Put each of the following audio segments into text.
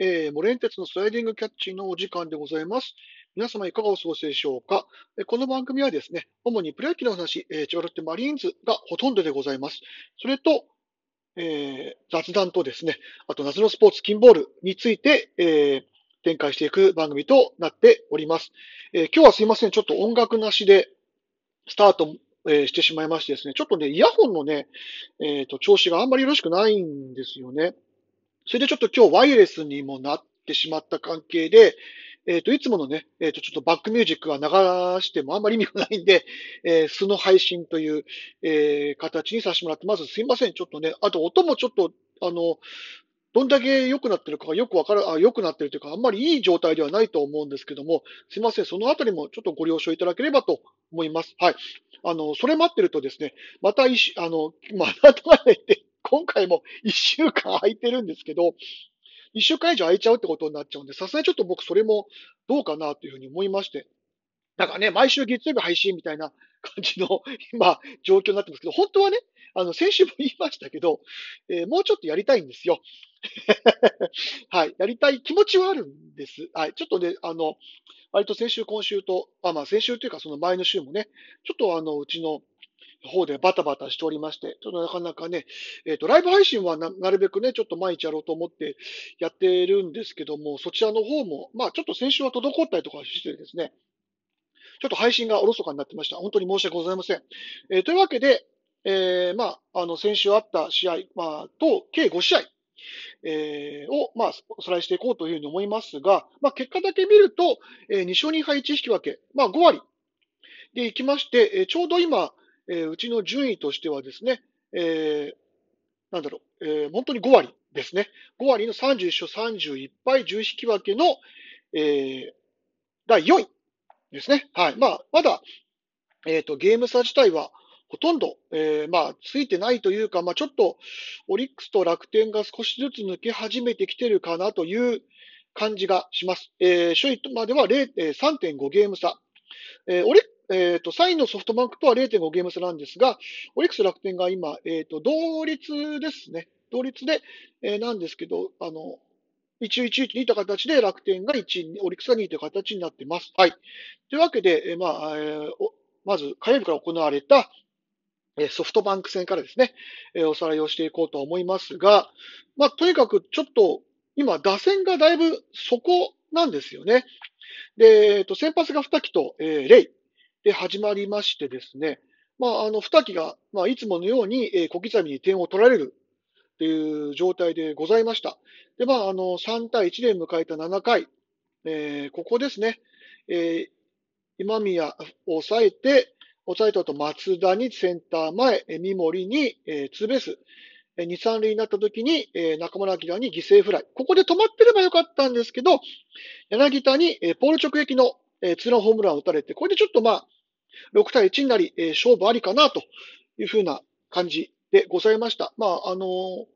えー、モレンテツのスライディングキャッチのお時間でございます。皆様いかがお過ごしでしょうか？えこの番組はですね、主にプロ野球の話、えー、千葉ロッテマリーンズがほとんどでございます。それと、えー、雑談とですね、あと夏のスポーツ、キンボールについて、えー、展開していく番組となっております。えー、今日はすいません、ちょっと音楽なしでスタート、えー、してしまいましてですね、ちょっとね、イヤホンのね、えっ、ー、と、調子があんまりよろしくないんですよね。それでちょっと今日ワイヤレスにもなってしまった関係で、えっ、ー、と、いつものね、えっ、ー、と、ちょっとバックミュージックは流してもあんまり意味がないんで、えー、素の配信という、えー、形にさせてもらって、まずすいません、ちょっとね、あと音もちょっと、あの、どんだけ良くなってるかがよくわかる、あ、良くなってるというか、あんまりいい状態ではないと思うんですけども、すいません、そのあたりもちょっとご了承いただければと思います。はい。あの、それ待ってるとですね、また一、あの、またとないって、今回も一週間空いてるんですけど、一週間以上空いちゃうってことになっちゃうんで、さすがにちょっと僕それもどうかなというふうに思いまして。なんかね、毎週月曜日配信みたいな感じの今、状況になってますけど、本当はね、あの、先週も言いましたけど、えー、もうちょっとやりたいんですよ。はい、やりたい気持ちはあるんです。はい、ちょっとね、あの、割と先週、今週と、あまあ先週というかその前の週もね、ちょっとあの、うちの方でバタバタしておりまして、ちょっとなかなかね、えっ、ー、と、ライブ配信はななるべくね、ちょっと毎日やろうと思ってやってるんですけども、そちらの方も、まあちょっと先週は滞ったりとかしてですね、ちょっと配信がおろそかになってました。本当に申し訳ございません。えー、というわけで、えー、まあ、あの、先週あった試合、まあ、と、計5試合、えー、を、まあ、おさらいしていこうというふうに思いますが、まあ、結果だけ見ると、えー、2勝2敗1引き分け、まあ、5割でいきまして、えー、ちょうど今、えー、うちの順位としてはですね、えー、なんだろう、えー、本当に5割ですね。5割の31勝31敗10引き分けの、えー、第4位ですね。はい。まあ、まだ、えっ、ー、と、ゲーム差自体はほとんど、えー、まあ、ついてないというか、まあ、ちょっと、オリックスと楽天が少しずつ抜け始めてきてるかなという感じがします。えー、首位までは3.5ゲーム差。えー、オリッえっ、ー、と、3位のソフトバンクとは0.5ゲーム差なんですが、オリックス楽天が今、えっ、ー、と、同率ですね。同率で、えー、なんですけど、あの、1位、1位といった形で楽天が1位、オリックスが2位という形になっています。はい。というわけで、えー、まあ、えー、まず火曜日から行われた、えー、ソフトバンク戦からですね、えー、おさらいをしていこうと思いますが、まあ、とにかくちょっと、今、打線がだいぶそこなんですよね。で、えっと、先発が2期と、えー、レイ。で始まりましてですね、まあ、あの、二木が、まあ、いつものように、えー、小刻みに点を取られるっていう状態でございました。で、まあ、あの、3対1で迎えた7回、えー、ここですね、えー、今宮を抑えて、抑えた後松田にセンター前、え三森に、えー、ツーベース、2、3塁になった時に、えー、中村晃に犠牲フライ。ここで止まってればよかったんですけど、柳田に、えー、ポール直撃の、えー、ツーランホームランを打たれて、これでちょっとまあ、6対1になり、えー、勝負ありかなというふうな感じでございました。まあ、あのー、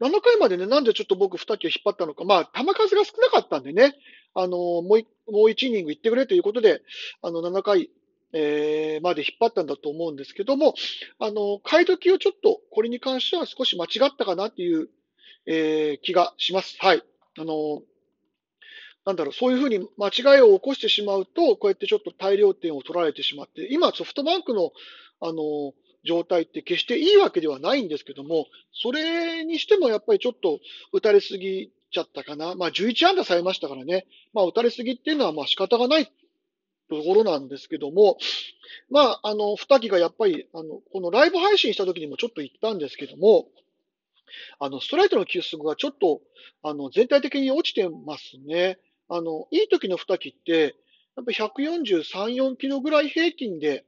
7回までね、なんでちょっと僕2機を引っ張ったのか、まあ、球数が少なかったんでね、あのー、もうもう1イニング行ってくれということで、あの、7回、えー、まで引っ張ったんだと思うんですけども、あの、買い時をちょっと、これに関しては少し間違ったかなっていう、えー、気がします。はい。あの、なんだろう、そういうふうに間違いを起こしてしまうと、こうやってちょっと大量点を取られてしまって、今、ソフトバンクの、あの、状態って決していいわけではないんですけども、それにしてもやっぱりちょっと打たれすぎちゃったかな。まあ、11安打されましたからね。まあ、打たれすぎっていうのはまあ仕方がないところなんですけども、まあ、あの、二木がやっぱり、あの、このライブ配信した時にもちょっと言ったんですけども、あの、ストライトの球速がちょっと、あの、全体的に落ちてますね。あの、いい時の二木って、やっぱ143、4キロぐらい平均で、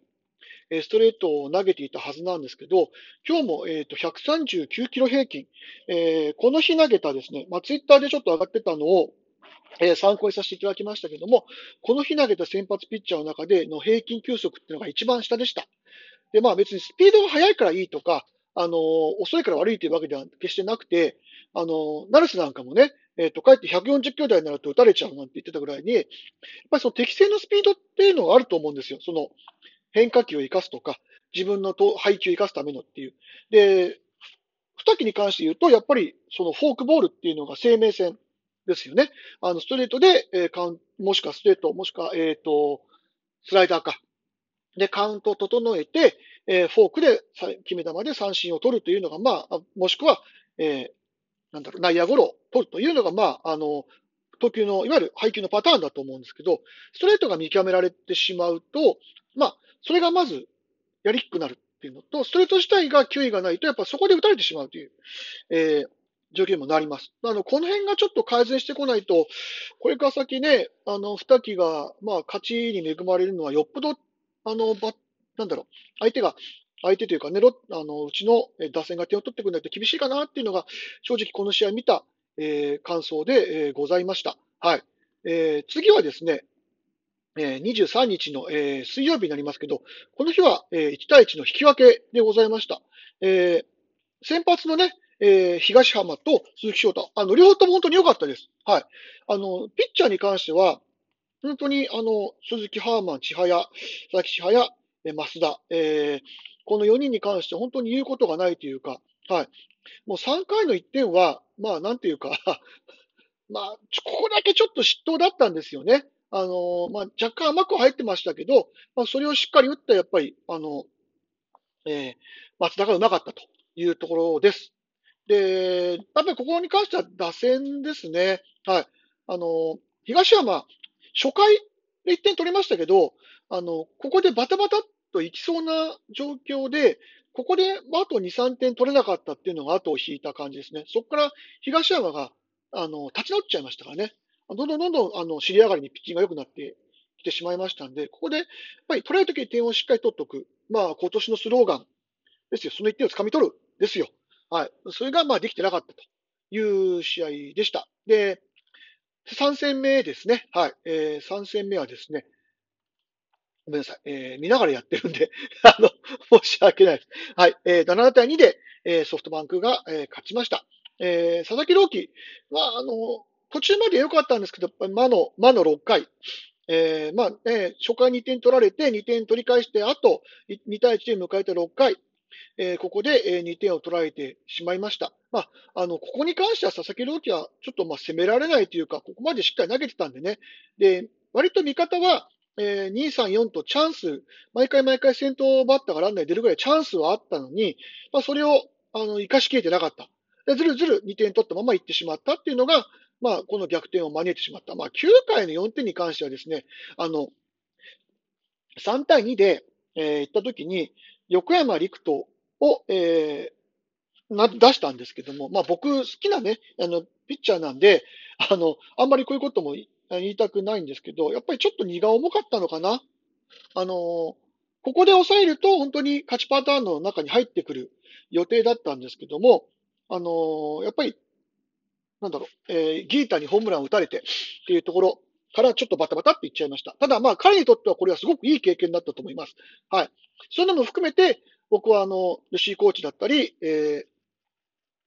えストレートを投げていたはずなんですけど、今日も、えっ、と139キロ平均、えー、この日投げたですね、まあ、ツイッターでちょっと上がってたのを、えー、参考にさせていただきましたけども、この日投げた先発ピッチャーの中での平均球速っていうのが一番下でした。で、まあ別にスピードが速いからいいとか、あのー、遅いから悪いというわけでは決してなくて、あのー、ナルスなんかもね、えっ、ー、と、かえって140キロ台になると打たれちゃうなんて言ってたぐらいに、やっぱりその適正のスピードっていうのがあると思うんですよ。その変化球を生かすとか、自分の配球を生かすためのっていう。で、二木に関して言うと、やっぱりそのフォークボールっていうのが生命線ですよね。あの、ストレートで、えー、カウンもしくはストレート、もしくは、えっ、ー、と、スライダーか。で、カウントを整えて、えー、フォークで、決め球で三振を取るというのが、まあ、もしくは、え、なんだろう、内野ゴロを取るというのが、まあ、あの、投球の、いわゆる配球のパターンだと思うんですけど、ストレートが見極められてしまうと、まあ、それがまずやりにくくなるっていうのと、ストレート自体が球威がないと、やっぱそこで打たれてしまうという、えー、状況にもなります。あの、この辺がちょっと改善してこないと、これから先ね、あの、二木が、まあ、勝ちに恵まれるのはよっぽど、あの、ば、なんだろう、相手が、相手というかね、あの、うちの打線が点を取ってくれないと厳しいかなっていうのが、正直この試合見た、えー、感想で、えー、ございました。はい。えー、次はですね、えー、23日の、えー、水曜日になりますけど、この日は、えー、1対1の引き分けでございました。えー、先発のね、えー、東浜と鈴木翔太、あの、両方とも本当に良かったです。はい。あの、ピッチャーに関しては、本当に、あの、鈴木ハーマン、千早、佐々木千早、えー、増田、えー、この4人に関して本当に言うことがないというか、はい。もう3回の1点は、まあ、なんていうか まあ、ここだけちょっと失投だったんですよね。あの、まあ、若干甘く入ってましたけど、まあ、それをしっかり打った、やっぱり、あの、えー、松田がうまかったというところです。で、やっぱりここに関しては打線ですね。はい。あの、東山、初回で1点取りましたけど、あの、ここでバタバタっといきそうな状況で、ここであと2、3点取れなかったっていうのが後を引いた感じですね。そこから東山が、あの、立ち直っちゃいましたからね。どんどんどんどん、あの、尻上がりにピッチングが良くなってきてしまいましたんで、ここで、やっぱり取れるときに点をしっかり取っておく。まあ、今年のスローガンですよ。その1点を掴み取る。ですよ。はい。それが、まあ、できてなかったという試合でした。で、3戦目ですね。はい。えー、3戦目はですね、ごめんなさい。えー、見ながらやってるんで あの、申し訳ないです。はい。えー、7対2で、えー、ソフトバンクが、えー、勝ちました。えー、佐々木朗希は、あの、途中まで良かったんですけど、魔の、魔の6回。えー、まあ、ね、初回2点取られて、2点取り返して、あと2対1で迎えた6回。えー、ここで、えー、2点を取られてしまいました。まあ、あの、ここに関しては佐々木朗希はちょっとまあ攻められないというか、ここまでしっかり投げてたんでね。で、割と味方は、えー、2、3、4とチャンス、毎回毎回先頭バッターがランナーに出るぐらいチャンスはあったのに、まあ、それを、あの、生かしきれてなかった。でずるずる2点取ったまま行ってしまったっていうのが、まあ、この逆転を招いてしまった。まあ、9回の4点に関してはですね、あの、3対2で、えー、行った時に、横山陸斗を、えー、な出したんですけども、まあ僕好きなね、あの、ピッチャーなんで、あの、あんまりこういうことも言いたくないんですけど、やっぱりちょっと荷が重かったのかな？あの、ここで抑えると本当に勝ちパターンの中に入ってくる予定だったんですけども、あの、やっぱり、なんだろう、えー、ギータにホームランを打たれてっていうところからちょっとバタバタっていっちゃいました。ただまあ彼にとってはこれはすごくいい経験だったと思います。はい。そんなのも含めて、僕はあの、吉井コーチだったり、え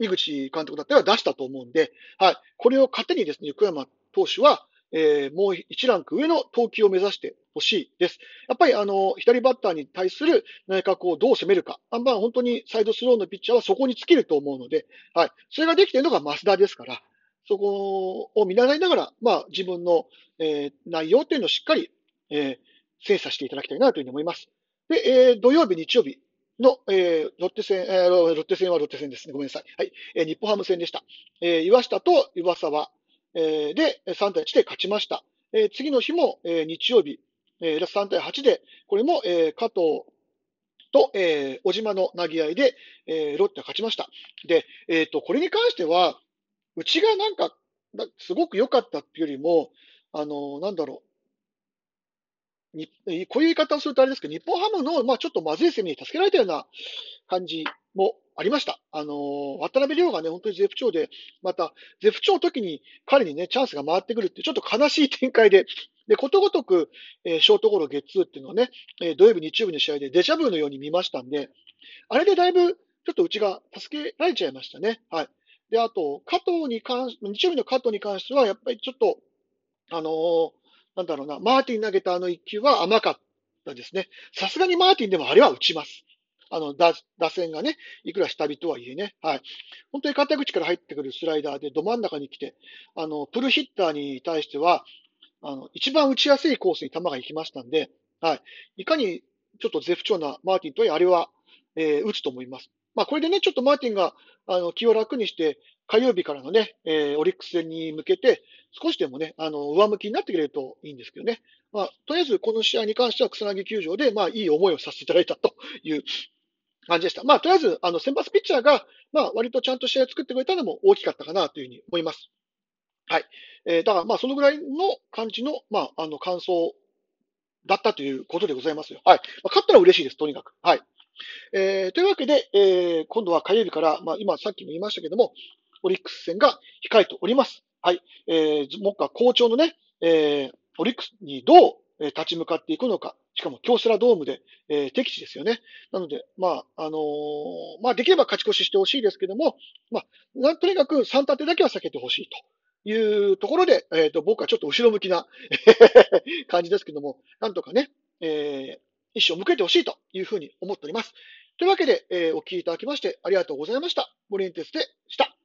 ー、井口監督だったりは出したと思うんで、はい。これを糧にですね、横山投手は、えー、もう一ランク上の投球を目指してほしいです。やっぱりあの、左バッターに対する内角をどう攻めるか。あまあ本当にサイドスローのピッチャーはそこに尽きると思うので、はい。それができているのが増田ですから、そこを見習いながら、まあ自分の、えー、内容っていうのをしっかり、えー、精査していただきたいなというふうに思います。で、えー、土曜日、日曜日、の、えー、ロッテ戦、えー、ロッテ戦はロッテ戦ですね。ごめんなさい。はい。えー、日本ハム戦でした。えー、岩下と岩沢、えー、で3対1で勝ちました。えー、次の日も、えー、日曜日、えー、3対8で、これも、えー、加藤と、えー、小島の投げ合いで、えー、ロッテが勝ちました。で、えっ、ー、と、これに関しては、うちがなんか、すごく良かったっていうよりも、あの、なんだろう、にこういう言い方をするとあれですけど、日本ハムの、まあ、ちょっとまずい攻めに助けられたような感じもありました。あのー、渡辺亮がね、本当に絶不調で、また、絶不調の時に彼にね、チャンスが回ってくるって、ちょっと悲しい展開で、で、ことごとく、えー、ショートゴロゲッツーっていうのをね、えー、土曜日、日曜日の試合でデジャブのように見ましたんで、あれでだいぶ、ちょっとうちが助けられちゃいましたね。はい。で、あと、加藤に関し、日曜日の加藤に関しては、やっぱりちょっと、あのーなんだろうな、マーティン投げたあの一球は甘かったですね。さすがにマーティンでもあれは打ちます。あの、打打線がね、いくら下火とはいえね、はい。本当に肩口から入ってくるスライダーでど真ん中に来て、あの、プルヒッターに対しては、あの、一番打ちやすいコースに球が行きましたんで、はい。いかにちょっと絶不調なマーティンとは、あれは、えー、打つと思います。まあ、これでね、ちょっとマーティンが、あの、気を楽にして、火曜日からのね、えー、オリックス戦に向けて、少しでもね、あの、上向きになってくれるといいんですけどね。まあ、とりあえずこの試合に関しては草薙球場で、まあ、いい思いをさせていただいたという感じでした。まあ、とりあえず、あの、先発ピッチャーが、まあ、割とちゃんと試合を作ってくれたのも大きかったかなというふうに思います。はい。えー、だから、まあ、そのぐらいの感じの、まあ、あの、感想だったということでございますよ。はい。まあ、勝ったら嬉しいです、とにかく。はい。えー、というわけで、えー、今度は火曜日から、まあ、今さっきも言いましたけども、オリックス戦が控えております。はい。えー、目下好調のね、えー、オリックスにどう立ち向かっていくのか。しかも京セラドームで、えー、敵地ですよね。なので、まあ、あのー、まあ、できれば勝ち越ししてほしいですけども、まあ、とにかく3立てだけは避けてほしいというところで、えっ、ー、と、僕はちょっと後ろ向きな 感じですけども、なんとかね、えー、一生向けてほしいというふうに思っております。というわけで、えー、お聞きいただきましてありがとうございました。モリエンテスでした。